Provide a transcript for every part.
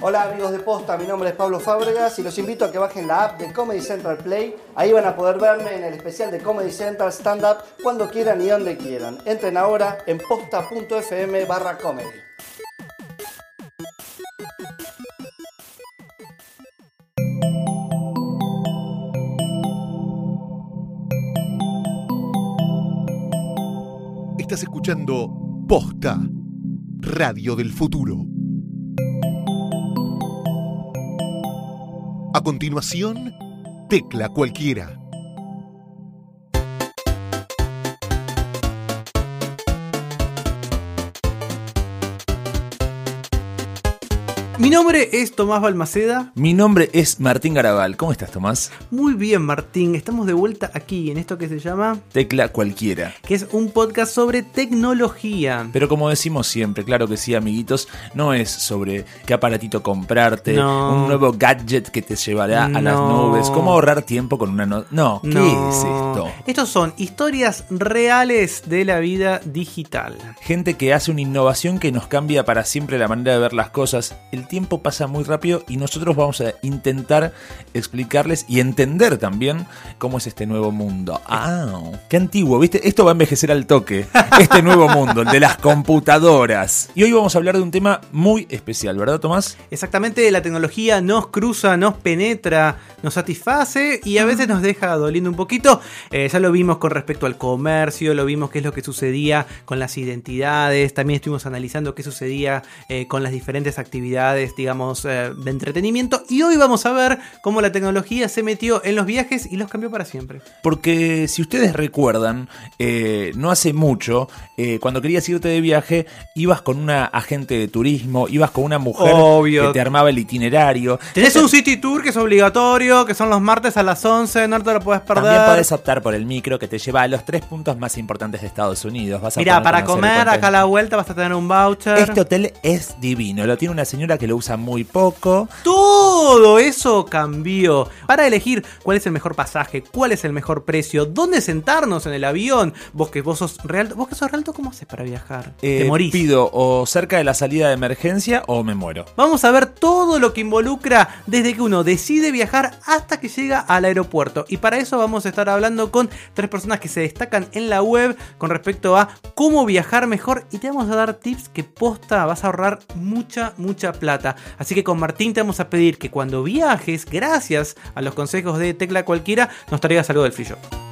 Hola amigos de Posta, mi nombre es Pablo Fábregas y los invito a que bajen la app de Comedy Central Play. Ahí van a poder verme en el especial de Comedy Central Stand Up cuando quieran y donde quieran. Entren ahora en posta.fm barra comedy. Estás escuchando Posta, Radio del Futuro. A continuación, Tecla Cualquiera. Mi nombre es Tomás Balmaceda. Mi nombre es Martín Garabal. ¿Cómo estás, Tomás? Muy bien, Martín. Estamos de vuelta aquí en esto que se llama, Tecla cualquiera. que es un podcast sobre tecnología. Pero como decimos siempre, claro que sí, amiguitos, no es sobre qué aparatito comprarte, No. un nuevo gadget que te llevará a las nubes, cómo ahorrar tiempo con una no. No, ¿qué No. es esto? Estos son historias reales de la vida digital. Gente que hace una innovación que nos cambia para siempre la manera de ver las cosas. El tiempo pasa muy rápido y nosotros vamos a intentar explicarles y entender también cómo es este nuevo mundo. Ah, qué antiguo, ¿viste? Esto va a envejecer al toque. Este nuevo mundo, el de las computadoras. Y hoy vamos a hablar de un tema muy especial, ¿verdad, Tomás? Exactamente, la tecnología nos cruza, nos penetra, nos satisface y a veces nos deja doliendo un poquito. Eh, ya lo vimos con respecto al comercio, lo vimos qué es lo que sucedía con las identidades, también estuvimos analizando qué sucedía eh, con las diferentes actividades, digamos, eh, de entretenimiento. Y hoy vamos a ver cómo la tecnología se metió en los viajes y los cambió para siempre. Porque si ustedes recuerdan, eh, no hace mucho, eh, cuando querías irte de viaje, ibas con una agente de turismo, ibas con una mujer Obvio. que te armaba el itinerario. Tenés un City Tour que es obligatorio, que son los martes a las 11, no te lo puedes perder. También podés optar por el micro que te lleva a los tres puntos más importantes de Estados Unidos. Vas a Mira, poder para comer acá a la vuelta vas a tener un voucher. Este hotel es divino, lo tiene una señora que lo usa muy poco. Todo eso cambió. Para elegir cuál es el mejor pasaje, cuál es el mejor precio, dónde sentarnos en el avión. Vos que vos sos real, vos que sos realto, ¿cómo haces para viajar? Eh, Te morís. Pido o cerca de la salida de emergencia o me muero. Vamos a ver todo lo que involucra desde que uno decide viajar hasta que llega al aeropuerto. Y para eso vamos a estar hablando con tres personas que se destacan en la web con respecto a cómo viajar mejor. Y te vamos a dar tips que posta vas a ahorrar mucha, mucha plata. Así que con Martín te vamos a pedir que cuando viajes, gracias a los consejos de Tecla Cualquiera, nos traigas algo del free.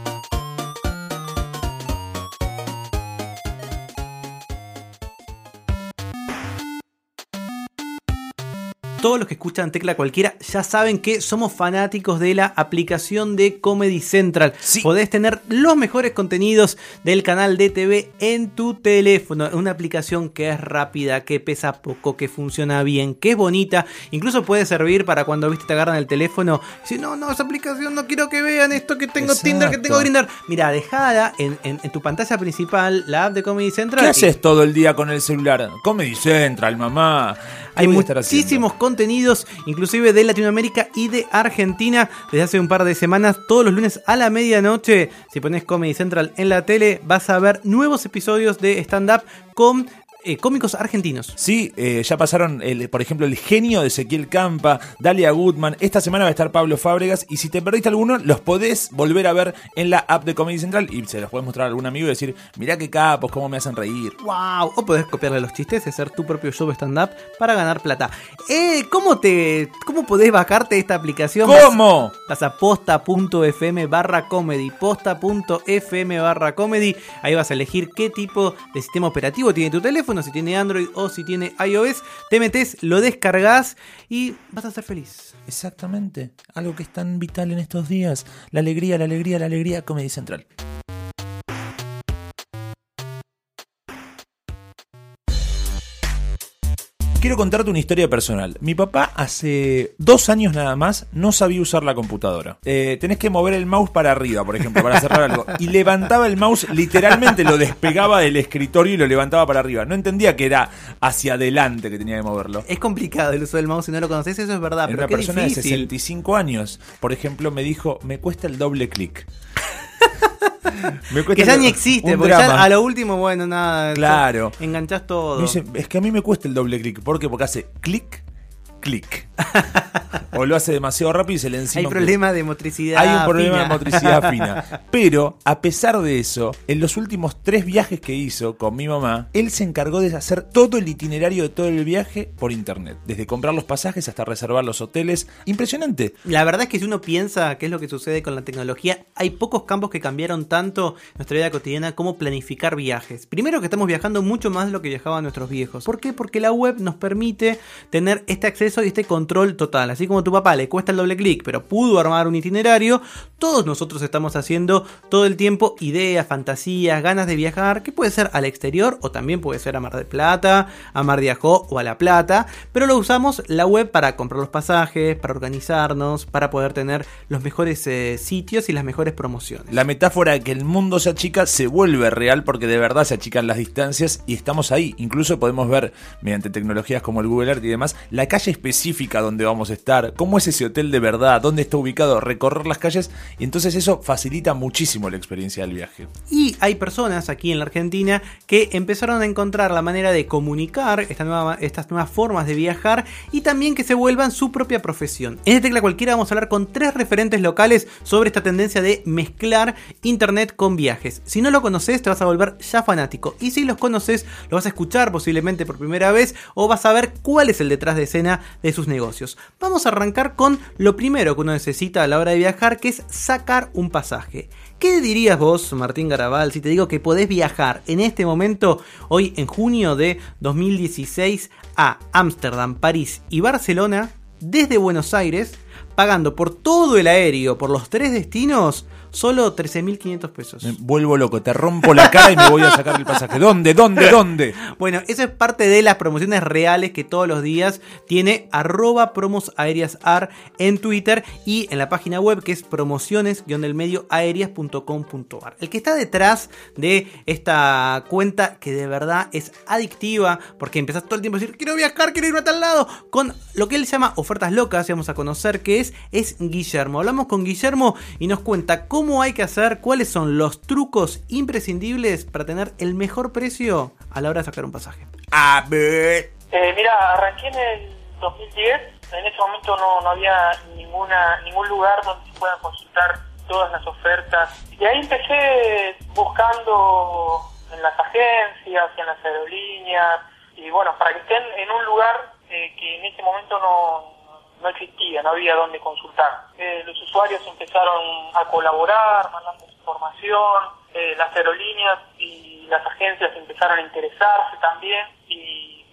Todos los que escuchan Tecla Cualquiera ya saben que somos fanáticos de la aplicación de Comedy Central. Sí. Podés tener los mejores contenidos del canal de TV en tu teléfono. Una aplicación que es rápida, que pesa poco, que funciona bien, que es bonita. Incluso puede servir para cuando viste te agarran el teléfono y dicen, no, no, esa aplicación no quiero que vean esto que tengo Tinder, que tengo. Grindr. Mira, dejada en, en- en tu pantalla principal la app de Comedy Central. ¿Qué y- haces todo el día con el celular? Comedy Central, mamá. ¿Qué Hay muchísimos contenidos, inclusive de Latinoamérica y de Argentina. Desde hace un par de semanas, todos los lunes a la medianoche, si pones Comedy Central en la tele, vas a ver nuevos episodios de stand-up con eh, cómicos argentinos. Sí, eh, ya pasaron, el, por ejemplo, el genio de Ezequiel Campa, Dalia Goodman. Esta semana va a estar Pablo Fábregas. Y si te perdiste alguno, los podés volver a ver en la app de Comedy Central. Y se los podés mostrar a algún amigo y decir: Mirá qué capos, cómo me hacen reír. ¡Wow! O podés copiarle los chistes y hacer tu propio show stand-up para ganar plata. Eh, ¿cómo, te, ¿Cómo podés bajarte esta aplicación? ¿Cómo? Vas a posta.fm barra comedy, posta.fm barra comedy. Ahí vas a elegir qué tipo de sistema operativo tiene tu teléfono, si tiene Android o si tiene iOS. Te metes, lo descargas y vas a ser feliz. Exactamente. Algo que es tan vital en estos días. La alegría, la alegría, la alegría, Comedy Central. Quiero contarte una historia personal. Mi papá hace dos años nada más no sabía usar la computadora. Eh, tenés que mover el mouse para arriba, por ejemplo, para cerrar algo. Y levantaba el mouse, literalmente lo despegaba del escritorio y lo levantaba para arriba. No entendía que era hacia adelante que tenía que moverlo. Es complicado el uso del mouse si no lo conoces, eso es verdad, En pero una qué persona de difícil. 65 años, por ejemplo, me dijo, me cuesta el doble clic. Me Que cuesta ni existe, porque ya a lo último, bueno, nada. Claro. Enganchás todo. Me dice, es que a mí me cuesta el doble clic. ¿Por qué? Porque hace clic, clic. o lo hace demasiado rápido y se le encima. Hay un problema de motricidad. hay un problema fina. de motricidad fina. Pero, a pesar de eso, en los últimos tres viajes que hizo con mi mamá, él se encargó de hacer todo el itinerario de todo el viaje por internet. Desde comprar los pasajes hasta reservar los hoteles. Impresionante. La verdad es que si uno piensa qué es lo que sucede con la tecnología, hay pocos campos que cambiaron tanto nuestra vida cotidiana como planificar viajes. Primero que estamos viajando mucho más de lo que viajaban nuestros viejos. ¿Por qué? Porque la web nos permite tener este acceso y este control total. Así como a tu papá le cuesta el doble clic, pero pudo armar un itinerario, todos nosotros estamos haciendo todo el tiempo ideas, fantasías, ganas de viajar, que puede ser al exterior o también puede ser a Mar del Plata, a Mar de Ajó o a La Plata, pero lo usamos la web para comprar los pasajes, para organizarnos, para poder tener los mejores eh, sitios y las mejores promociones. La metáfora de que el mundo se achica se vuelve real porque de verdad se achican las distancias y estamos ahí. Incluso podemos ver, mediante tecnologías como el Google Earth y demás, la calle específica donde vamos a estar, cómo es ese hotel de verdad, dónde está ubicado, recorrer las calles y entonces eso facilita muchísimo la experiencia del viaje. Y hay personas aquí en la Argentina que empezaron a encontrar la manera de comunicar estas nuevas formas de viajar y también que se vuelvan su propia profesión. En este tecla cualquiera vamos a hablar con tres referentes locales sobre esta tendencia de mezclar internet con viajes. Si no lo conoces te vas a volver ya fanático y si los conoces lo vas a escuchar posiblemente por primera vez o vas a ver cuál es el detrás de escena de sus negocios. Vamos a arrancar con lo primero que uno necesita a la hora de viajar que es sacar un pasaje. ¿Qué dirías vos, Martín Garabal, si te digo que podés viajar en este momento, hoy en junio de 2016, a Ámsterdam, París y Barcelona, desde Buenos Aires, pagando por todo el aéreo, por los tres destinos, solo 13.500 pesos? Me vuelvo loco, te rompo la cara y me voy a sacar el pasaje. ¿Dónde? ¿Dónde? ¿Dónde? Bueno, eso es parte de las promociones reales que todos los días tiene arroba promos aéreas ar en Twitter y en la página web que es promociones-aéreas.com.ar. El que está detrás de esta cuenta que de verdad es adictiva porque empezás todo el tiempo a decir quiero viajar, quiero irme a tal lado con lo que él llama ofertas locas y vamos a conocer qué es, es Guillermo. Hablamos con Guillermo y nos cuenta cómo hay que hacer, cuáles son los trucos imprescindibles para tener el mejor precio a la hora de sacar un pasaje. A ver. Eh, mira, arranqué en el 2010. En ese momento no, no había ninguna ningún lugar donde se puedan consultar todas las ofertas. Y ahí empecé buscando en las agencias, en las aerolíneas, y bueno, para que estén en un lugar eh, que en ese momento no, no existía, no había donde consultar. Eh, los usuarios empezaron a colaborar, mandando información, eh, las aerolíneas y las agencias empezaron a interesarse también y,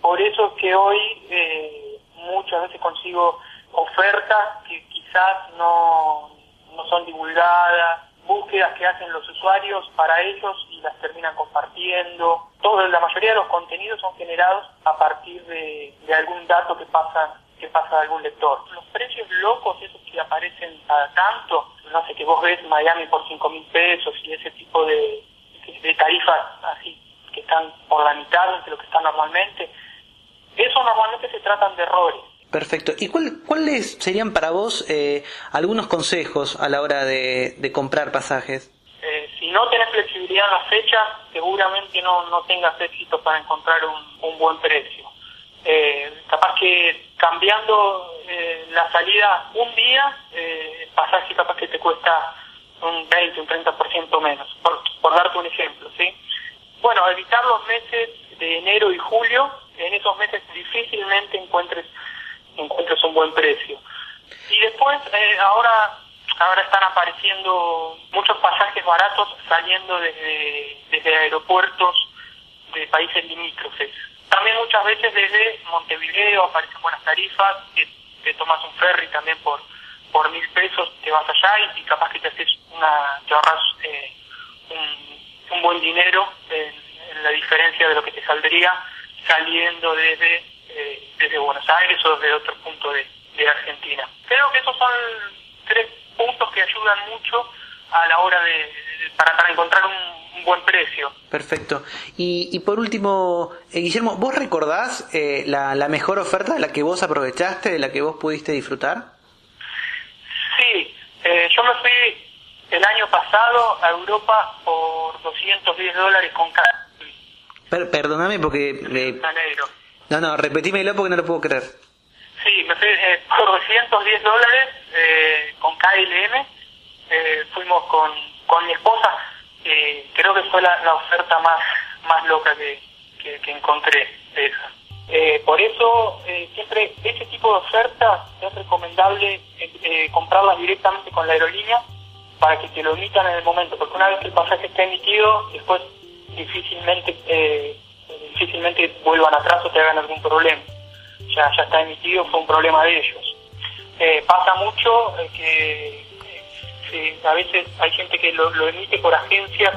por eso es que hoy eh, muchas veces consigo ofertas que quizás no, no son divulgadas, búsquedas que hacen los usuarios para ellos y las terminan compartiendo. Todo, la mayoría de los contenidos son generados a partir de, de algún dato que pasa que pasa de algún lector. Los precios locos, esos que aparecen cada tanto, no sé, que vos ves Miami por 5 mil pesos y ese tipo de, de tarifas así que están por la mitad de lo que están normalmente, eso normalmente se tratan de errores. Perfecto. ¿Y cuál- cuáles serían para vos eh, algunos consejos a la hora de, de comprar pasajes? Eh, si no tenés flexibilidad en las fechas, seguramente no, no tengas éxito para encontrar un, un buen precio. Eh, capaz que cambiando eh, la salida un día, eh, pasaje capaz que te cuesta un 20, un 30% menos, por, por darte un ejemplo, ¿sí? Bueno, evitar los meses de enero y julio, en esos meses difícilmente encuentres encuentres un buen precio. Y después, eh, ahora ahora están apareciendo muchos pasajes baratos saliendo desde, desde aeropuertos de países limítrofes. También muchas veces desde Montevideo aparecen buenas tarifas, que te tomas un ferry también por por mil pesos, te vas allá y, capaz que te haces una, te ahorras eh, un, un buen dinero en, la diferencia de lo que te saldría saliendo desde, eh, desde Buenos Aires o desde otro punto de, de Argentina. Creo que esos son tres puntos que ayudan mucho a la hora de, para, para encontrar un buen precio. Perfecto. Y, y por último, eh, Guillermo, ¿vos recordás eh, la, la mejor oferta de la que vos aprovechaste, de la que vos pudiste disfrutar? Sí, eh, yo me fui el año pasado a Europa por 210 dólares con cada Per- perdóname porque... eh, no, no, repetímelo porque no lo puedo creer. eh, por 210 dólares eh, con KLM eh, fuimos con, con mi esposa. Eh, creo que fue la, oferta más, más loca que, que, encontré de esa. Eh, por eso, eh, siempre ese tipo de ofertas es recomendable eh, comprarlas directamente con la aerolínea para que te lo emitan en el momento, porque una vez que el pasaje está emitido, después difícilmente difícilmente vuelvan atrás o te hagan algún problema. Ya, ya está emitido, fue un problema de ellos. Pasa mucho que a veces hay gente que lo, emite por agencias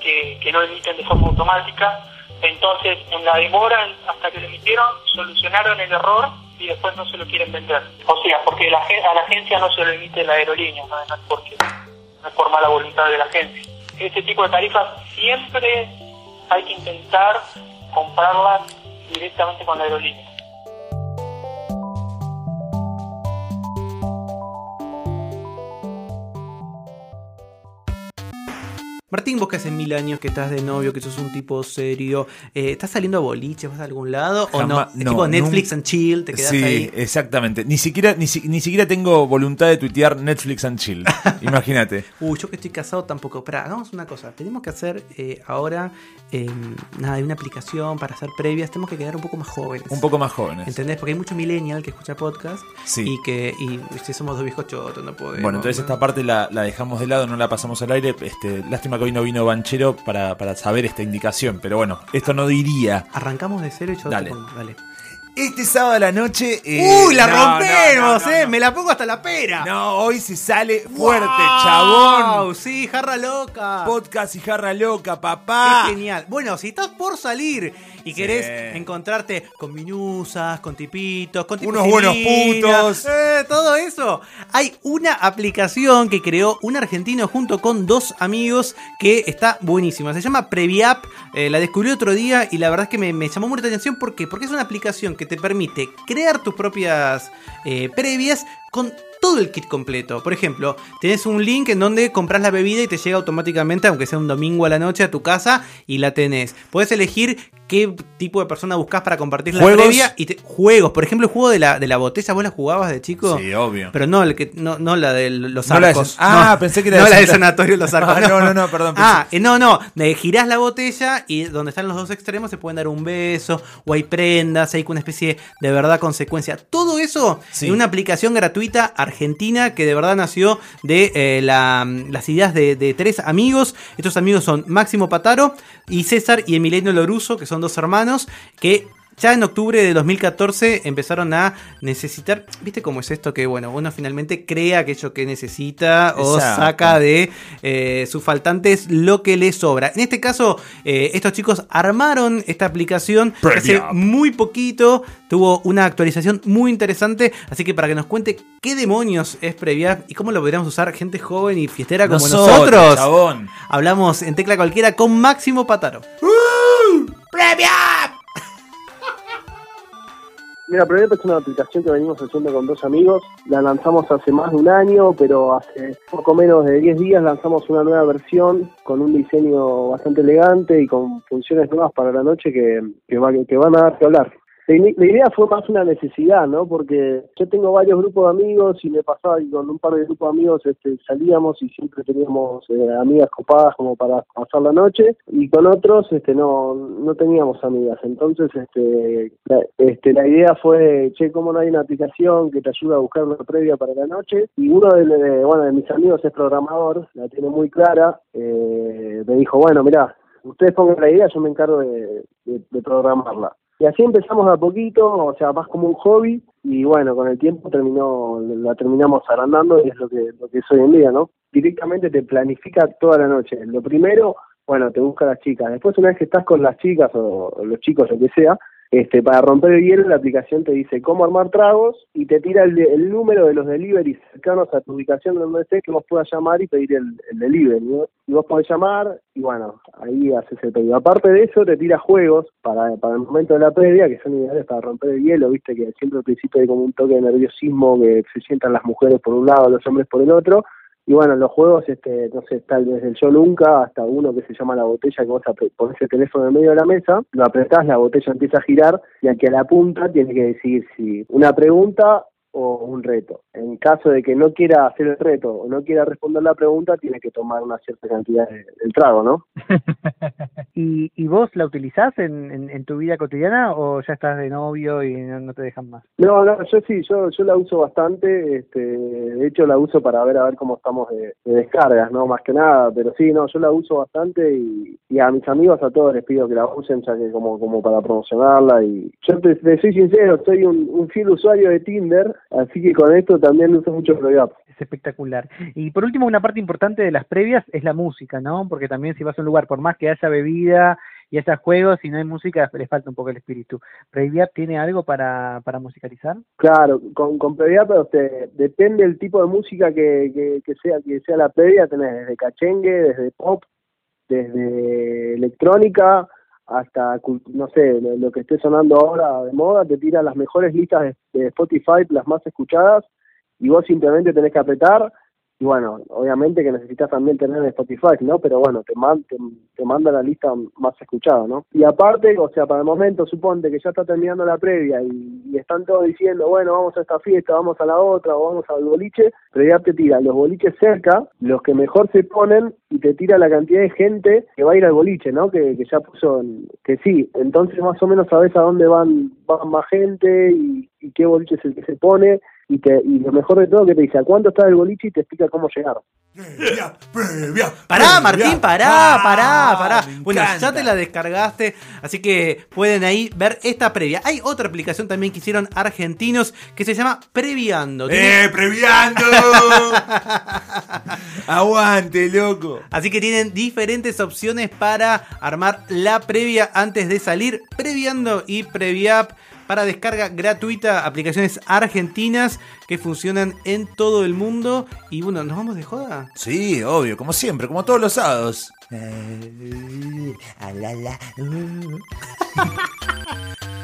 que, no emiten de forma automática. Entonces, en la demora hasta que lo emitieron, solucionaron el error y después no se lo quieren vender. O sea, porque a la agencia no se lo emite la aerolínea, no, no es porque no es por mala voluntad de la agencia. Este tipo de tarifas siempre hay que intentar comprarlas directamente con la aerolínea. Martín, vos que hace mil años que estás de novio, que sos un tipo serio, eh, ¿estás saliendo a boliche? ¿Vas a algún lado? ¿O no? Jamás- Es no, tipo Netflix and chill, te quedas sí, ahí. exactamente. Ni siquiera, ni, ni siquiera tengo voluntad de tuitear Netflix and chill. Imagínate. Uy, yo que estoy casado tampoco. Espera, hagamos una cosa. Tenemos que hacer eh, ahora, eh, nada, hay una aplicación para hacer previas. Tenemos que quedar un poco más jóvenes. Un poco más jóvenes. ¿Entendés? Porque hay mucho millennial que escucha podcast. Sí. Y que, y si somos dos viejos chotos, no podemos. Bueno, entonces ¿no? esta parte la, la dejamos de lado, no la pasamos al aire. Este, lástima que hoy no vino Banchero para, para saber esta indicación, pero bueno, esto no diría. Arrancamos de cero y yo Dale. te pongo. Dale. Este sábado a la noche. eh, ¡Uy, la no, rompemos, no, no, eh! Me la pongo hasta la pera. No, hoy se sale fuerte, ¡Wow! chabón. Sí, jarra loca. Podcast y jarra loca, papá. Qué genial. Bueno, si estás por salir y querés encontrarte con minusas, con tipitos, con tipos Unos buenos putos. eh, todo eso. Hay una aplicación que creó un argentino junto con dos amigos que está buenísima. Se llama Previap. Eh, la descubrí otro día y la verdad es que me, me llamó mucha atención. ¿Por qué? Porque es una aplicación que te permite crear tus propias eh, previas con todo el kit completo. Por ejemplo, tenés un link en donde compras la bebida y te llega automáticamente, aunque sea un domingo a la noche, a tu casa y la tenés. Podés elegir qué tipo de persona buscas para compartir la ¿Juegos? previa y te- juegos. Por ejemplo, el juego de la, de la botella, ¿vos la jugabas de chico? Sí, obvio. Pero no, el que, no, no la de los No la de- arcos. ah, No, pensé que era no de la del sanatorio Los Arcos. Ah, no, no, no, perdón, Ah, eh, no, no. De girás la botella y donde están los dos extremos se pueden dar un beso o hay prendas, hay una especie de verdad consecuencia. Todo eso Sí. en una aplicación gratuita argentina que de verdad nació de eh, la- las ideas de, de tres amigos. Estos amigos son Máximo Pataro y César y Emiliano Loruso, que son dos hermanos que ya en octubre de 2014 empezaron a necesitar, ¿viste cómo es esto? Que bueno, uno finalmente crea aquello que necesita o Exacto. saca de eh, sus faltantes lo que le sobra. En este caso, eh, estos chicos armaron esta aplicación hace muy poquito, tuvo una actualización muy interesante, así que para que nos cuente qué demonios es Previa y cómo lo podríamos usar gente joven y fiestera como Nosotros, nosotros, chabón. hablamos en Tecla Cualquiera con Máximo Pataro. Mira, Prevep es una aplicación que venimos haciendo con dos amigos. La lanzamos hace más de un año, pero hace poco menos de 10 días lanzamos una nueva versión con un diseño bastante elegante y con funciones nuevas para la noche que, que, va- que van a dar que hablar. La, idea fue más una necesidad, ¿no? Porque yo tengo varios grupos de amigos y me pasaba que con un par de grupos de amigos este, salíamos y siempre teníamos eh, amigas copadas como para pasar la noche y con otros este, no, no teníamos amigas. Entonces este, la, este, la idea fue, che, ¿cómo no hay una aplicación que te ayuda a buscar una previa para la noche? Y uno de, de- bueno, de mis amigos es programador, la tiene muy clara, eh, me dijo, bueno, mirá, ustedes pongan la idea, yo me encargo de- de programarla. Y así empezamos a poquito, o sea, más como un hobby, y bueno, con el tiempo terminó, la terminamos agrandando y es lo que, lo que es hoy en día, ¿no? Directamente te planifica toda la noche. Lo primero, bueno, te busca las chicas. Después, una vez que estás con las chicas o los chicos, lo que sea, este, para romper el hielo, la aplicación te dice cómo armar tragos y te tira el, el número de los deliveries cercanos a tu ubicación donde estés que vos puedas llamar y pedir el, el delivery. Y vos podés llamar y bueno, ahí haces el pedido. Aparte de eso, te tira juegos para, para el momento de la previa que son ideales para romper el hielo, viste que siempre al principio hay como un toque de nerviosismo que se sientan las mujeres por un lado, los hombres por el otro. Y bueno, los juegos, este, no sé, tal desde el Yo Nunca hasta uno que se llama La Botella, que vos pones el teléfono en medio de la mesa, lo apretás, la botella empieza a girar y aquí a la punta tiene que decir si una pregunta o un reto. En caso de que no quiera hacer el reto o no quiera responder la pregunta, tiene que tomar una cierta cantidad de- del trago, ¿no? ¿Y, ¿Y vos la utilizás en, en, en tu vida cotidiana o ya estás de novio y no, no te dejan más? No, no, yo sí, yo, yo la uso bastante, este, de hecho la uso para ver a ver cómo estamos de, de descargas, ¿no? Más que nada, pero sí, no, yo la uso bastante y, y a mis amigos a todos les pido que la usen, ya que como, como para promocionarla y yo te, te soy sincero, soy un, un fiel usuario de Tinder, así que con esto también uso mucho PrevApp. Es espectacular. Y por último, una parte importante de las previas es la música, ¿no? Porque también si vas a un lugar, por más que haya bebida y haya juegos, si no hay música, le falta un poco el espíritu. ¿Previap tiene algo para, para musicalizar? Claro, con, con previa, pero te, depende del tipo de música que, que, que sea que sea la previa, tenés desde cachengue, desde pop, desde electrónica, hasta, no sé, lo, lo que esté sonando ahora de moda, te tira las mejores listas de, de Spotify, las más escuchadas, y vos simplemente tenés que apretar, y bueno, obviamente que necesitas también tener Spotify, ¿no? Pero bueno, te, man- te, te manda la lista más escuchada, ¿no? Y aparte, o sea, para el momento, suponte que ya está terminando la previa y, están todos diciendo, bueno, vamos a esta fiesta, vamos a la otra, o vamos al boliche, pero ya te tira los boliches cerca, los que mejor se ponen, y te tira la cantidad de gente que va a ir al boliche, ¿no? Que, que ya puso, en- que sí, entonces más o menos sabes a dónde van, van más gente y qué boliche es el que se pone, y, te, y lo mejor de todo que te dice a cuánto está el boliche y te explica cómo llegar. Pará, Martín, pará, pará, Ah, pará. Bueno, ya te la descargaste, así que pueden ahí ver esta previa. Hay otra aplicación también que hicieron argentinos que se llama Previando. Tiene- ¡Eh, previando! ¡Aguante, loco! Así que tienen diferentes opciones para armar la previa antes de salir. Previando y Previap para descarga gratuita. Aplicaciones argentinas que funcionan en todo el mundo. Y bueno, ¿nos vamos de joda? Sí, obvio, como siempre, como todos los sábados.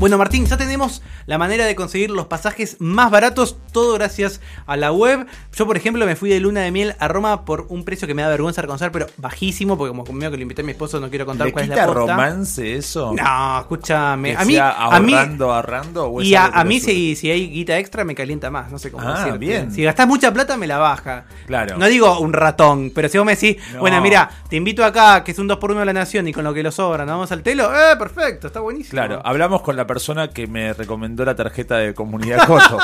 Bueno, Martín, ya tenemos la manera de conseguir los pasajes más baratos, todo gracias a la web. Yo, por ejemplo, me fui de luna de miel a Roma por un precio que me da vergüenza reconocer, pero bajísimo, porque como conmigo que lo invité a mi esposo, no quiero contar ¿Le cuál es la posta. romance eso? No, escúchame. A mí, sea a mí, ahorrando, ahorrando, o y a, mí si, si hay guita extra me calienta más, no sé cómo Ah, bien. Si gastás mucha plata me la baja. Claro. No digo un ratón, pero si vos me decís, No. bueno, mira, te invito acá, que es un 2x1 de la nación y con lo que lo sobra, nos vamos al telo, eh, perfecto, está buenísimo. Claro, hablamos con la persona que me recomendó la tarjeta de comunidad Coto.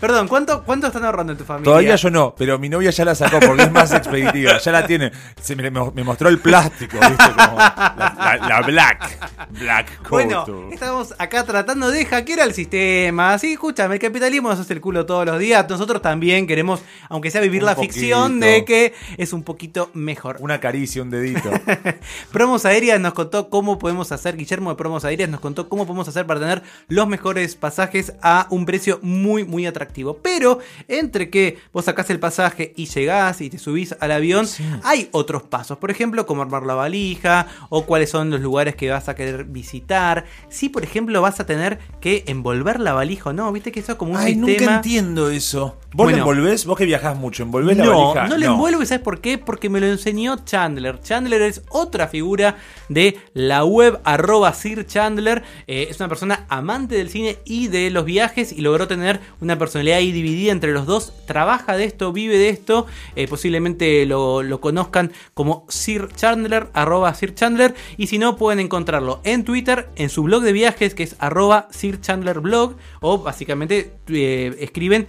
Perdón, ¿cuánto, ¿cuánto están ahorrando en tu familia? Todavía yo no, pero mi novia ya la sacó porque es más expeditiva. Ya la tiene. Se me, me mostró el plástico, ¿viste? Como la, la- la Black. Black Coto. Bueno, estamos acá tratando de hackear el sistema. Sí, escúchame, el capitalismo nos hace el culo todos los días. Nosotros también queremos, aunque sea vivir Un la ficción de que es un poquito mejor. Una caricia, un dedito. Promos Aéreas nos contó cómo podemos hacer, Guillermo de Promos Aéreas nos contó cómo podemos hacer para tener los mejores pasajes a un precio muy, muy atractivo. Pero entre que vos sacás el pasaje y llegás y te subís al avión, hay otros pasos. Por ejemplo, cómo armar la valija o cuáles son los lugares que vas a querer visitar. Si, por ejemplo, vas a tener que envolver la valija o no, viste que eso es como un Ay, nunca sistema. entiendo eso. ¿Vos Bueno. la envolvés? ¿Vos que viajás mucho? ¿Envolvés la No, valija? no lo envuelvo y ¿sabes por qué? Porque me lo enseñó Chandler. Chandler es otra figura de la web arroba Sir Chandler. Eh, es una persona amante del cine y de los viajes y logró tener una personalidad ahí dividida entre los dos. Trabaja de esto, vive de esto. Eh, posiblemente lo, lo conozcan como Sir Chandler, arroba Sir Chandler. Y si no, pueden encontrarlo en Twitter, en su blog de viajes que es arroba Sir Chandler Blog. O básicamente eh, escriben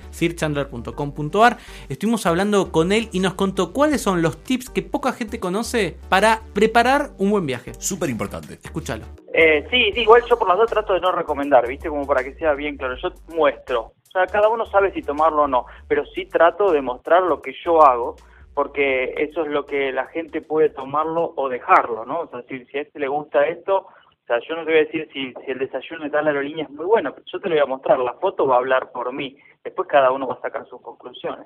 sirchandler.com.ar. Estuvimos hablando con él y nos contó cuáles son los tips que poca gente conoce para preparar un buen viaje. Súper importante. Escúchalo. Eh, sí, sí, igual yo por las dos trato de no recomendar, ¿viste? Como para que sea bien claro. Yo muestro. O sea, cada uno sabe si tomarlo o no, pero sí trato de mostrar lo que yo hago, porque eso es lo que la gente puede tomarlo o dejarlo, ¿no? O sea, si, si a este le gusta esto, o sea, yo no te voy a decir si, si el desayuno de tal aerolínea es muy bueno, pero yo te lo voy a mostrar. La foto va a hablar por mí. Después cada uno va a sacar sus conclusiones.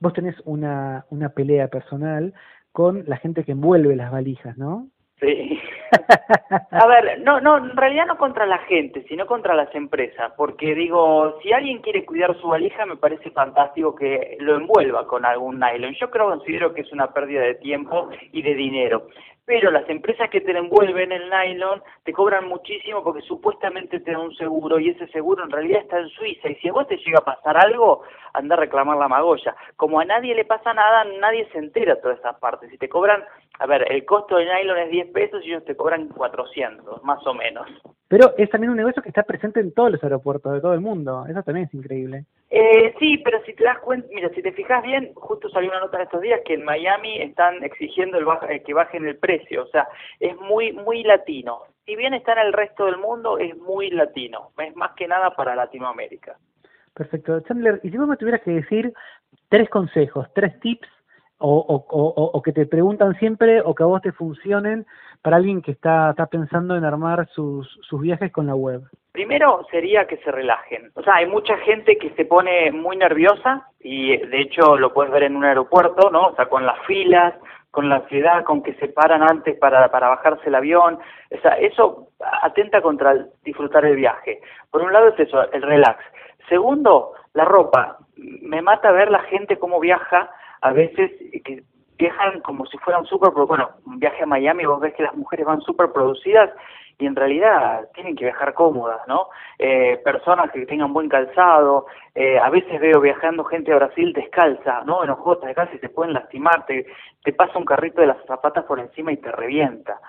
Vos tenés una, una pelea personal con la gente que envuelve las valijas, ¿no? Sí. A ver, no, no, en realidad no contra la gente, sino contra las empresas, porque digo, si alguien quiere cuidar su valija, me parece fantástico que lo envuelva con algún nylon. Yo creo, considero que es una pérdida de tiempo y de dinero. Pero las empresas que te envuelven el nylon te cobran muchísimo porque supuestamente te dan un seguro y ese seguro en realidad está en Suiza y si a vos te llega a pasar algo, anda a reclamar la magolla. Como a nadie le pasa nada, nadie se entera de todas esas partes. Si te cobran, a ver, el costo del nylon es 10 pesos y ellos te cobran 400, más o menos. Pero es también un negocio que está presente en todos los aeropuertos de todo el mundo. Eso también es increíble. Eh, sí, pero si te das cuenta, mira, si te fijas bien, justo salió una nota en estos días que en Miami están exigiendo el baja- eh, que bajen el precio, o sea, es muy muy latino. Si bien está en el resto del mundo, es muy latino, es más que nada para Latinoamérica. Perfecto. Chandler, y si vos me tuvieras que decir tres consejos, tres tips, o, o, o, o que te preguntan siempre, o que a vos te funcionen, para alguien que está, está pensando en armar sus, sus viajes con la web. Primero sería que se relajen. O sea, hay mucha gente que se pone muy nerviosa y de hecho lo puedes ver en un aeropuerto, ¿no? O sea, con las filas, con la ansiedad, con que se paran antes para, para bajarse el avión. O sea, eso atenta contra disfrutar el viaje. Por un lado es eso, el relax. Segundo, la ropa. Me mata ver la gente cómo viaja, a veces que viajan como si fueran súper, bueno, un viaje a Miami, vos ves que las mujeres van súper producidas y en realidad tienen que viajar cómodas, ¿no? Eh, personas que tengan buen calzado, eh, a veces veo viajando gente a Brasil descalza, ¿no? En ojotas y se pueden lastimar, te, te pasa un carrito de las zapatas por encima y te revienta.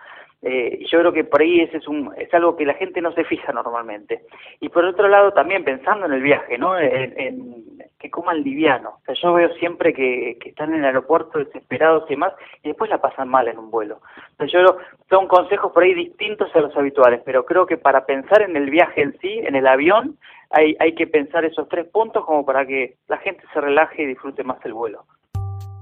Eh, yo creo que por ahí ese es, un, es algo que la gente no se fija normalmente. Y por otro lado también pensando en el viaje, ¿no? En, que coman liviano. O sea, yo veo siempre que, que están en el aeropuerto desesperados y demás y después la pasan mal en un vuelo. Entonces yo creo- son consejos por ahí distintos a los habituales, pero creo que para pensar en el viaje en sí, en el avión, hay, hay que pensar esos tres puntos como para que la gente se relaje y disfrute más el vuelo.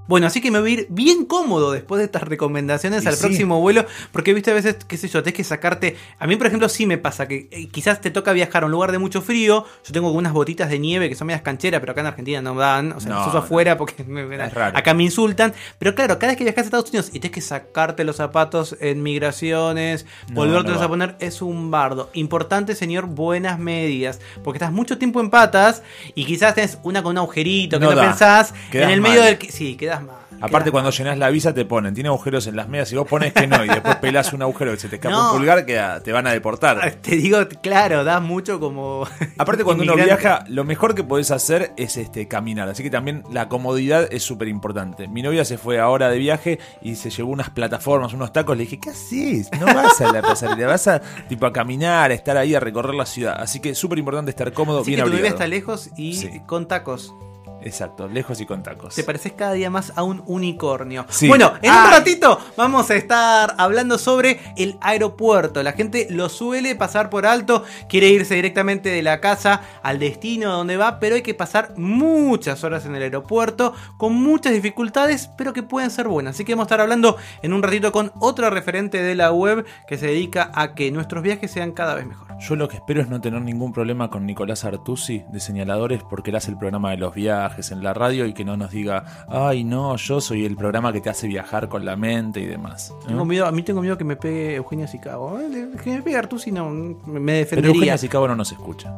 Bueno, así que me voy a ir bien cómodo después de estas recomendaciones Y al sí. próximo vuelo, porque viste a veces, qué sé yo, tenés que sacarte. A mí, por ejemplo, sí me pasa que eh, quizás te toca viajar a un lugar de mucho frío. Yo tengo unas botitas de nieve que son medias cancheras, pero acá en Argentina no dan. O sea, No, las uso no. afuera porque me- acá me insultan. Pero claro, cada vez que viajas a Estados Unidos y tenés que sacarte los zapatos en migraciones, No, volvértelos a poner, es un bardo. Importante, señor, buenas medias, porque estás mucho tiempo en patas y quizás tenés una con un agujerito que No pensás Quedás en el medio mal. del. que- Sí, quedas. Aparte, cuando llenas la visa te ponen, tiene agujeros en las medias y vos pones que no, y después pelás un agujero que se te escapa No. un pulgar, que te van a deportar. Te digo, claro, da mucho como. Aparte, cuando uno viaja, lo mejor que podés hacer es este caminar. Así que también la comodidad es súper importante. Mi novia se fue ahora de viaje y se llevó unas plataformas, unos tacos. Le dije, ¿qué haces? No vas a la pasarela, vas a tipo a caminar, a estar ahí, a recorrer la ciudad. Así que súper importante estar cómodo, Así bien que tu abrigado. está lejos y Sí. con tacos. Exacto, lejos y con tacos. Te pareces cada día más a un unicornio. Sí. Bueno, en un ratito vamos a estar hablando sobre el aeropuerto. La gente lo suele pasar por alto, quiere irse directamente de la casa al destino donde va, pero hay que pasar muchas horas en el aeropuerto con muchas dificultades, pero que pueden ser buenas. Así que vamos a estar hablando en un ratito con otra referente de la web que se dedica a que nuestros viajes sean cada vez mejor. Yo lo que espero es no tener ningún problema con Nicolás Artusi de Señaladores porque él hace el programa de los viajes en la radio y que no nos diga, ay no, yo soy el programa que te hace viajar con la mente y demás. Tengo miedo, a mí tengo miedo que me pegue Eugenia Sicabo. Eh, Que me pegue Artusi no, me Pero defendería. Eugenia Sicabo no nos escucha.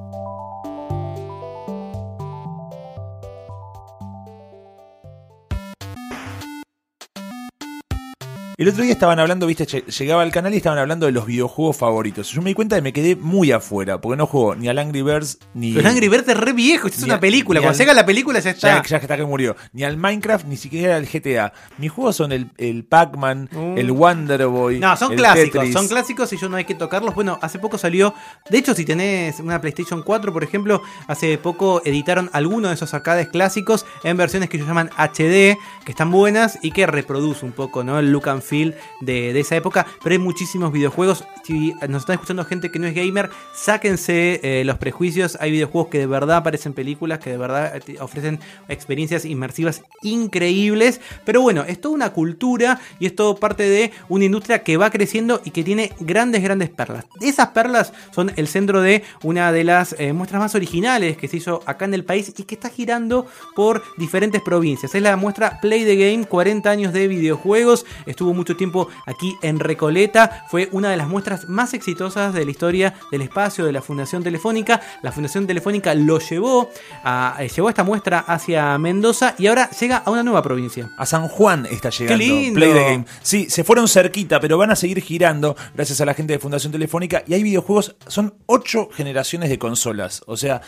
El otro día estaban hablando, viste, lle- llegaba al canal y estaban hablando de los videojuegos favoritos. Yo me di cuenta que me quedé muy afuera, porque no juego ni al Angry Birds ni. Pero Angry Birds es re viejo, esto es una a- película. Cuando al- llega la película ya está. Ya, ya está que murió. Ni al Minecraft, ni siquiera al GTA. Mis juegos son el, el Pac-Man, Mm. el Wonder Boy. No, son el clásicos, Tetris. son clásicos y yo no hay que tocarlos. Bueno, hace poco salió. De hecho, si tenés una PlayStation 4, por ejemplo, hace poco editaron algunos de esos arcades clásicos en versiones que ellos llaman HD, que están buenas y que reproduce un poco ¿no? el look and de, de esa época. Pero hay muchísimos videojuegos. Si nos están escuchando gente que no es gamer, sáquense eh, los prejuicios. Hay videojuegos que de verdad parecen películas, que de verdad eh, ofrecen experiencias inmersivas increíbles. Pero bueno, es toda una cultura y es todo parte de una industria que va creciendo y que tiene grandes, grandes perlas. Esas perlas son el centro de una de las eh, muestras más originales que se hizo acá en el país y que está girando por diferentes provincias. Es la muestra Play the Game, 40 años de videojuegos. Estuvo mucho tiempo aquí en Recoleta. Fue una de las muestras más exitosas de la historia del espacio de la Fundación Telefónica. La Fundación Telefónica lo llevó, a, eh, llevó esta muestra hacia Mendoza y ahora llega a una nueva provincia. A San Juan está llegando. ¡Qué lindo! Play the Game. Sí, se fueron cerquita, pero van a seguir girando gracias a la gente de Fundación Telefónica. Y hay videojuegos, son ocho generaciones de consolas. O sea,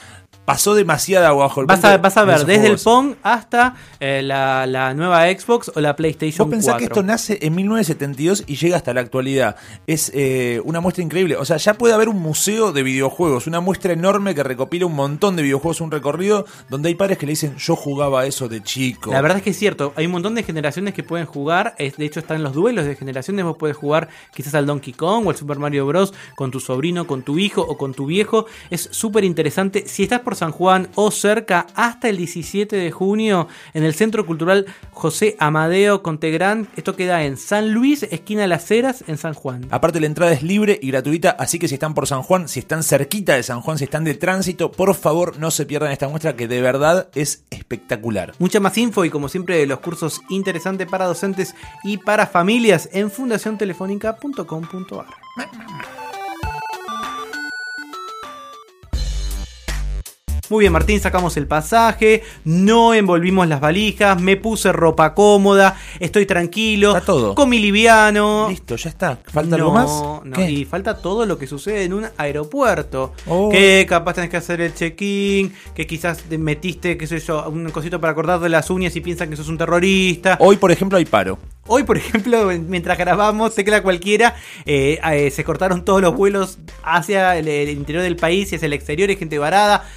pasó demasiada agua bajo el Vas a, vas a ver desde el. Pong hasta eh, la, la nueva Xbox o la PlayStation Vos pensás 4. que esto nace en 1972 y llega hasta la actualidad. Es eh, una muestra increíble. O sea, ya puede haber un museo de videojuegos, una muestra enorme que recopila un montón de videojuegos, un recorrido donde hay padres que le dicen, yo jugaba eso de chico. La verdad es que es cierto, hay un montón de generaciones que pueden jugar, de hecho están los duelos de generaciones, vos puedes jugar quizás al Donkey Kong o al Super Mario Bros. con tu sobrino, con tu hijo o con tu viejo, es súper interesante. Si estás por San Juan o cerca, hasta el 17 de junio, en el Centro Cultural José Amadeo Contegrán, esto queda en San Luis, esquina Las Heras, en San Juan. Aparte la entrada es libre y gratuita, así que si están por San Juan, si están cerquita de San Juan, si están de tránsito, por favor no se pierdan esta muestra que de verdad es espectacular. Mucha más info y como siempre los cursos interesantes para docentes y para familias en fundaciontelefónica.com.ar. Muy bien, Martín, sacamos el pasaje, no envolvimos las valijas, me puse ropa cómoda, estoy tranquilo, Está todo. comí liviano. Listo, ya está. ¿Falta no, algo más? No, ¿Qué? y falta todo lo que sucede en un aeropuerto. Oh. Que capaz tenés que hacer el check-in, que quizás te metiste, qué sé yo, un cosito para cortarte las uñas y piensan que sos un terrorista. Hoy, por ejemplo, hay paro. Hoy, por ejemplo, mientras grabamos Tecla Cualquiera, eh, eh, se cortaron todos los vuelos hacia el, el interior del país y hacia el exterior, hay gente varada.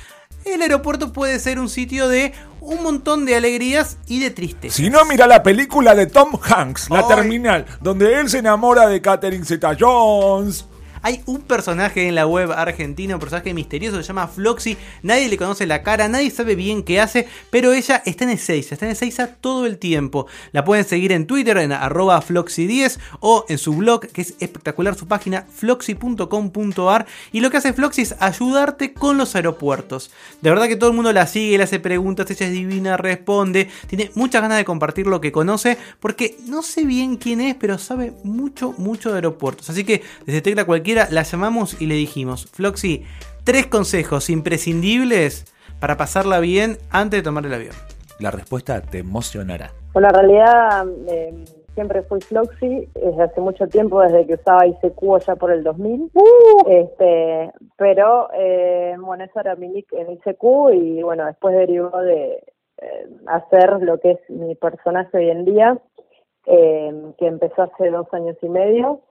El aeropuerto puede ser un sitio de un montón de alegrías y de tristeza. Si no, mira la película de Tom Hanks, La Ay. Terminal, donde él se enamora de Catherine Zeta Jones. Hay un personaje en la web argentina, un personaje misterioso, se llama Floxy. Nadie le conoce la cara, nadie sabe bien qué hace, pero ella está en Ezeiza, está en Ezeiza todo el tiempo. La pueden seguir en Twitter, en arroba Floxy10 o en su blog, que es espectacular su página, floxy.com.ar. Y lo que hace Floxy es ayudarte con los aeropuertos. De verdad que todo el mundo la sigue, le hace preguntas, ella es divina, responde. Tiene muchas ganas de compartir lo que conoce, porque no sé bien quién es, pero sabe mucho, mucho de aeropuertos. Así que desde Tecla La llamamos y le dijimos, Floxy, tres consejos imprescindibles para pasarla bien antes de tomar el avión. La respuesta te emocionará. Bueno, en realidad eh, siempre fui Floxy desde hace mucho tiempo, desde que usaba ICQ ya por el 2000. Este, pero, eh, bueno, eso era mi nick en ICQ y, bueno, después derivó de eh, hacer lo que es mi personaje hoy en día, eh, que empezó hace dos años y medio,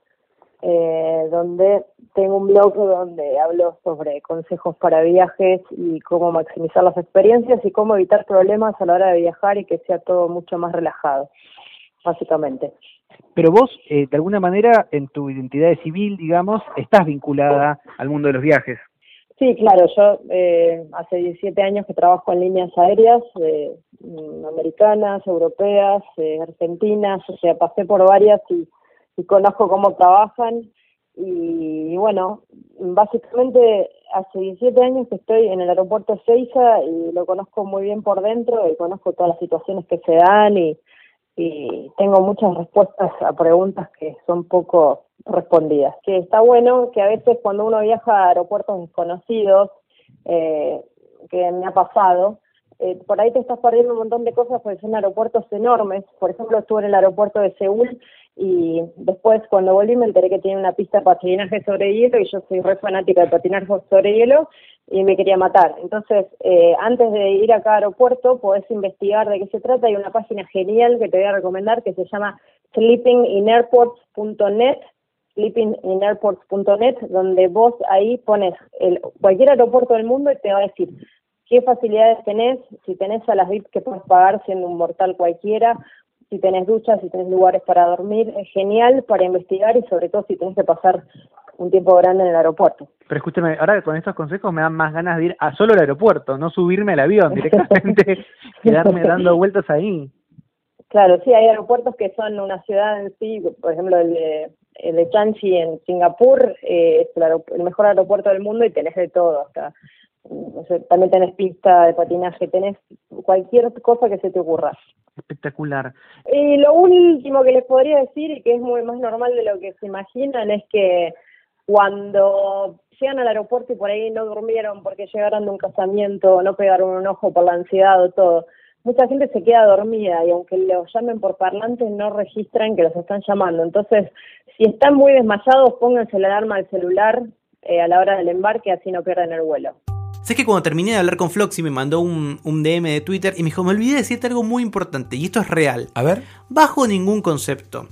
eh, donde tengo un blog donde hablo sobre consejos para viajes y cómo maximizar las experiencias y cómo evitar problemas a la hora de viajar y que sea todo mucho más relajado, básicamente. Pero vos, eh, de alguna manera, en tu identidad de civil, digamos, estás vinculada al mundo de los viajes. Sí, claro, yo eh, hace 17 años que trabajo en líneas aéreas eh, mm, americanas, europeas, eh, argentinas, o sea, pasé por varias y, y conozco cómo trabajan y, bueno, básicamente hace 17 años que estoy en el aeropuerto Seiza y lo conozco muy bien por dentro y conozco todas las situaciones que se dan y, y tengo muchas respuestas a preguntas que son poco respondidas. Que está bueno que a veces cuando uno viaja a aeropuertos desconocidos, eh, que me ha pasado, eh, por ahí te estás perdiendo un montón de cosas porque son aeropuertos enormes. Por ejemplo, estuve en el aeropuerto de Seúl y después cuando volví me enteré que tiene una pista de patinaje sobre hielo y yo soy re fanática de patinaje sobre hielo y me quería matar. Entonces, eh, antes de ir a cada aeropuerto podés investigar de qué se trata. Hay una página genial que te voy a recomendar que se llama sleepingineairports.net sleepingineairports.net donde vos ahí pones el, cualquier aeropuerto del mundo y te va a decir qué facilidades tenés, si tenés a las VIP que puedes pagar siendo un mortal cualquiera, si tenés duchas, si tenés lugares para dormir, es genial para investigar y sobre todo si tenés que pasar un tiempo grande en el aeropuerto. Pero escúchame, ahora con estos consejos me dan más ganas de ir a solo al aeropuerto, no subirme al avión, directamente quedarme dando vueltas ahí. Claro, sí, hay aeropuertos que son una ciudad en sí, por ejemplo el de, el de Chanchi en Singapur, eh, es el, el mejor aeropuerto del mundo y tenés de todo, hasta no sé, también tenés pista de patinaje, tenés cualquier cosa que se te ocurra. Espectacular. Y lo último que les podría decir, y que es muy más normal de lo que se imaginan, es que cuando llegan al aeropuerto y por ahí no durmieron porque llegaron de un casamiento, no pegaron un ojo por la ansiedad o todo, mucha gente se queda dormida y aunque los llamen por parlantes no registran que los están llamando. Entonces, si están muy desmayados, pónganse la alarma al celular eh, a la hora del embarque, así no pierden el vuelo. Sé que cuando terminé de hablar con Floxy me mandó un, un DM de Twitter y me dijo, me olvidé de decirte algo muy importante y esto es real. A ver. Bajo ningún concepto,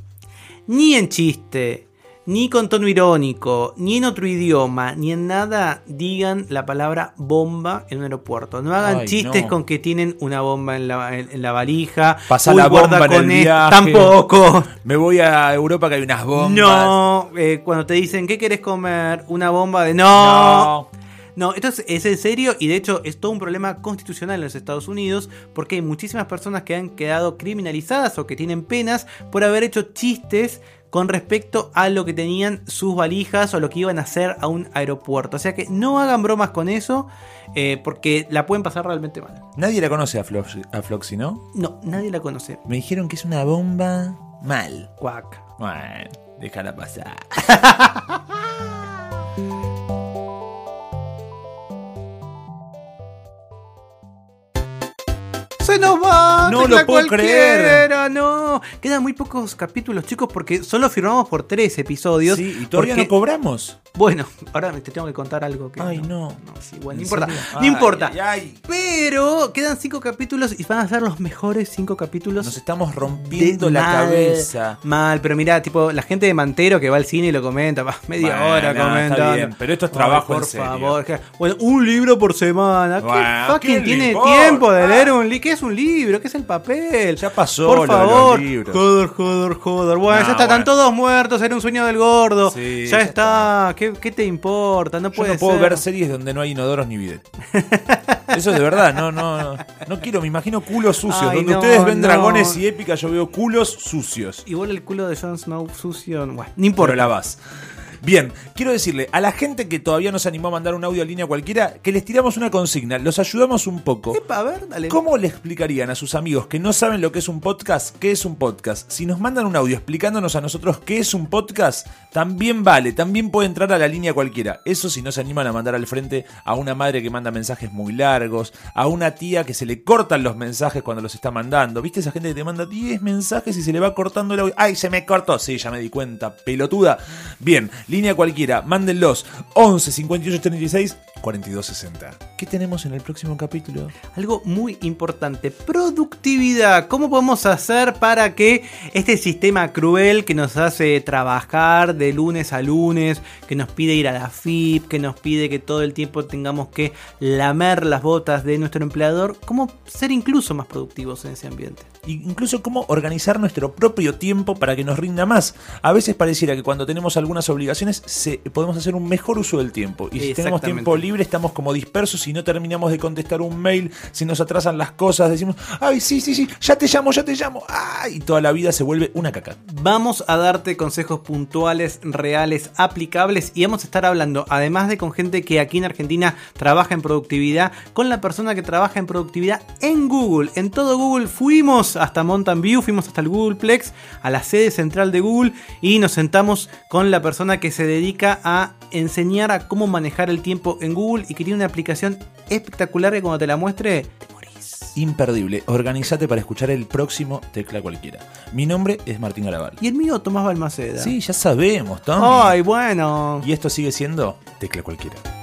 ni en chiste, ni con tono irónico, ni en otro idioma, ni en nada digan la palabra bomba en un aeropuerto. No hagan Ay, chistes no. con que tienen una bomba en la, en, en la valija. Pasa la bomba en el con esto. viaje. Tampoco. Me voy a Europa que hay unas bombas. No, eh, cuando te dicen, ¿qué querés comer? Una bomba de no. No. No, esto es, es en serio y de hecho es todo un problema constitucional en los Estados Unidos porque hay muchísimas personas que han quedado criminalizadas o que tienen penas por haber hecho chistes con respecto a lo que tenían sus valijas o lo que iban a hacer a un aeropuerto. O sea que no hagan bromas con eso eh, porque la pueden pasar realmente mal. Nadie la conoce a, Floxy, a Floxy, ¿no? No, nadie la conoce. Me dijeron que es una bomba mal. Cuac. Bueno, déjala pasar. Se nos va. No lo puedo creer. No, quedan muy pocos capítulos, chicos, porque solo firmamos por tres episodios. Sí, y todavía porque- no cobramos. Bueno, ahora te tengo que contar algo que. Ay, no. No, sí, bueno, no ¿En importa. No importa. ay, ay. Pero quedan cinco capítulos y van a ser los mejores cinco capítulos. Nos estamos rompiendo la mal, cabeza. Mal, pero mira, tipo, la gente de Mantero que va al cine y lo comenta, va, media Bueno, hora bien, pero esto es Ay, trabajo por en serio. favor. Bueno, un libro por semana. ¿Qué Bueno, fucking ¿quién le tiene tiempo de leer un libro? ¿Qué es un libro? ¿Qué es el papel? Ya pasó Por lo de los favor. libros. Joder, joder. Bueno, No, ya está, están bueno. todos muertos, era un sueño del gordo. Sí, ya, ya está. ¿Qué, qué te importa? No Yo puede no puedo ser. ver series donde no hay inodoros ni bidet. Eso es de verdad, no, no, no, no quiero, me imagino culos sucios. Ay, donde no, ustedes ven no. dragones y épicas, yo veo culos sucios. Igual el culo de Jon Snow sucio. Bueno, no Pero importa. la vas. Bien, quiero decirle a la gente que todavía no se animó a mandar un audio a línea cualquiera que les tiramos una consigna, los ayudamos un poco. Epa, a ver, dale. ¿Cómo le explicarían a sus amigos que no saben lo que es un podcast, qué es un podcast? Si nos mandan un audio explicándonos a nosotros qué es un podcast, también vale, también puede entrar a la línea cualquiera. Eso si no se animan a mandar al frente a una madre que manda mensajes muy largos, a una tía que se le cortan los mensajes cuando los está mandando. ¿Viste esa gente que te manda 10 mensajes y se le va cortando el audio? ¡Ay, se me cortó! Sí, ya me di cuenta, pelotuda. Bien, línea cualquiera, mándenlos 11 58 36 42 60. ¿Qué tenemos en el próximo capítulo? Algo muy importante, productividad. ¿Cómo podemos hacer para que este sistema cruel que nos hace trabajar de lunes a lunes, que nos pide ir a la FIP, que nos pide que todo el tiempo tengamos que lamer las botas de nuestro empleador, cómo ser incluso más productivos en ese ambiente? Incluso cómo organizar nuestro propio tiempo para que nos rinda más. A veces pareciera que cuando tenemos algunas obligaciones se, podemos hacer un mejor uso del tiempo. Y si tenemos tiempo libre estamos como dispersos y no terminamos de contestar un mail, si nos atrasan las cosas, decimos, ay, sí, sí, sí, ya te llamo, ya te llamo. Ay, y toda la vida se vuelve una caca. Vamos a darte consejos puntuales, reales, aplicables y vamos a estar hablando, además de con gente que aquí en Argentina trabaja en productividad, con la persona que trabaja en productividad en Google. En todo Google fuimos hasta Mountain View, fuimos hasta el Googleplex, a la sede central de Google y nos sentamos con la persona que se dedica a enseñar a cómo manejar el tiempo en Google y que tiene una aplicación espectacular que cuando te la muestre Imperdible. Organizate para escuchar el próximo Tecla Cualquiera. Mi nombre es Martín Garabal. Y el mío, Tomás Balmaceda. Sí, ya sabemos, Tom. Ay, bueno. Y esto sigue siendo Tecla Cualquiera.